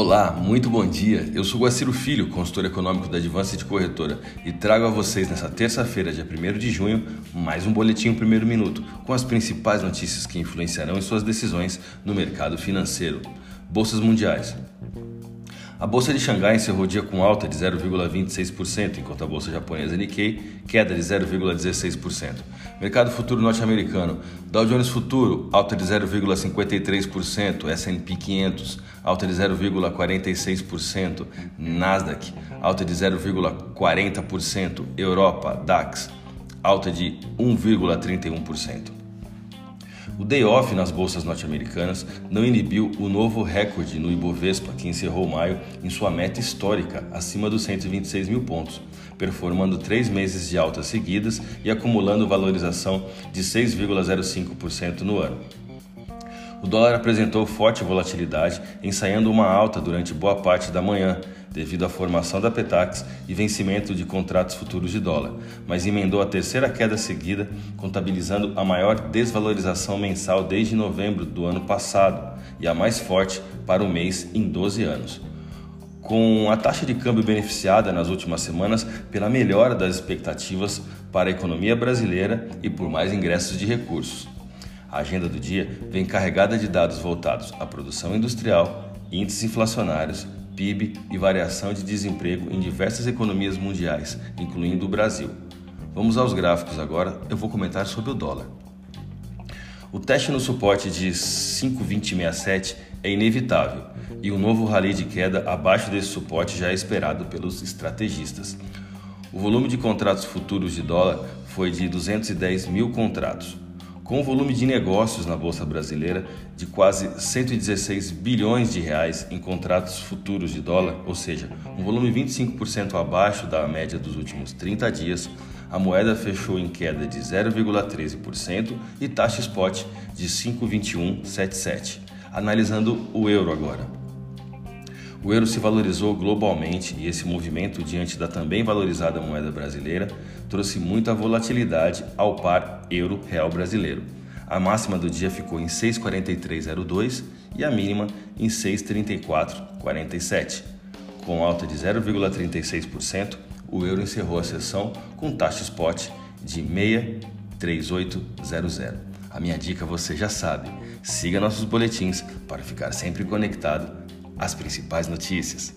Olá, muito bom dia. Eu sou Guaciro Filho, consultor econômico da Advance de Corretora, e trago a vocês nessa terça-feira, dia 1 de junho, mais um boletim primeiro minuto, com as principais notícias que influenciarão em suas decisões no mercado financeiro. Bolsas mundiais. A bolsa de Xangai encerrou o dia com alta de 0,26%, enquanto a bolsa japonesa Nikkei queda de 0,16%. Mercado futuro norte-americano: Dow Jones Futuro alta de 0,53%, S&P 500 alta de 0,46%, Nasdaq alta de 0,40%, Europa DAX alta de 1,31%. O day off nas bolsas norte-americanas não inibiu o novo recorde no Ibovespa, que encerrou maio em sua meta histórica, acima dos 126 mil pontos, performando três meses de altas seguidas e acumulando valorização de 6,05% no ano. O dólar apresentou forte volatilidade, ensaiando uma alta durante boa parte da manhã, devido à formação da Petax e vencimento de contratos futuros de dólar, mas emendou a terceira queda seguida, contabilizando a maior desvalorização mensal desde novembro do ano passado e a mais forte para o mês em 12 anos. Com a taxa de câmbio beneficiada nas últimas semanas pela melhora das expectativas para a economia brasileira e por mais ingressos de recursos. A agenda do dia vem carregada de dados voltados à produção industrial, índices inflacionários, PIB e variação de desemprego em diversas economias mundiais, incluindo o Brasil. Vamos aos gráficos agora, eu vou comentar sobre o dólar. O teste no suporte de 5,2067 é inevitável e um novo rally de queda abaixo desse suporte já é esperado pelos estrategistas. O volume de contratos futuros de dólar foi de 210 mil contratos, com volume de negócios na bolsa brasileira de quase 116 bilhões de reais em contratos futuros de dólar, ou seja, um volume 25% abaixo da média dos últimos 30 dias, a moeda fechou em queda de 0,13% e taxa spot de 5,2177. Analisando o euro agora. O euro se valorizou globalmente e esse movimento, diante da também valorizada moeda brasileira, trouxe muita volatilidade ao par euro-real brasileiro. A máxima do dia ficou em 6,4302 e a mínima em 6,3447. Com alta de 0,36%, o euro encerrou a sessão com taxa spot de 63800. A minha dica você já sabe: siga nossos boletins para ficar sempre conectado as principais notícias.